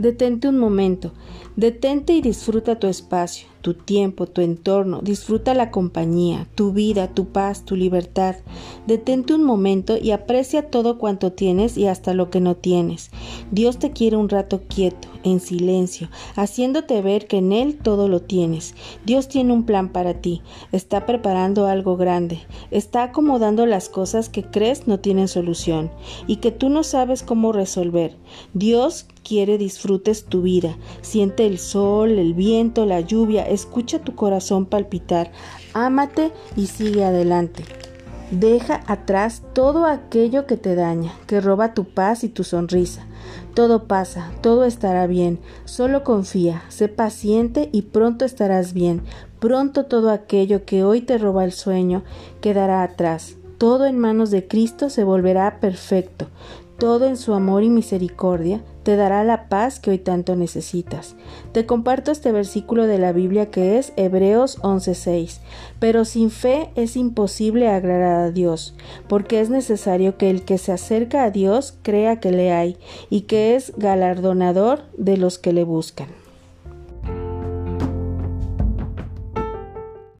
Detente un momento, detente y disfruta tu espacio, tu tiempo, tu entorno, disfruta la compañía, tu vida, tu paz, tu libertad. Detente un momento y aprecia todo cuanto tienes y hasta lo que no tienes. Dios te quiere un rato quieto, en silencio, haciéndote ver que en Él todo lo tienes. Dios tiene un plan para ti, está preparando algo grande, está acomodando las cosas que crees no tienen solución y que tú no sabes cómo resolver. Dios quiere disfrutes tu vida, siente el sol, el viento, la lluvia, escucha tu corazón palpitar, ámate y sigue adelante. Deja atrás todo aquello que te daña, que roba tu paz y tu sonrisa. Todo pasa, todo estará bien, solo confía, sé paciente y pronto estarás bien. Pronto todo aquello que hoy te roba el sueño quedará atrás. Todo en manos de Cristo se volverá perfecto todo en su amor y misericordia, te dará la paz que hoy tanto necesitas. Te comparto este versículo de la Biblia que es Hebreos 11:6. Pero sin fe es imposible agradar a Dios, porque es necesario que el que se acerca a Dios crea que le hay y que es galardonador de los que le buscan.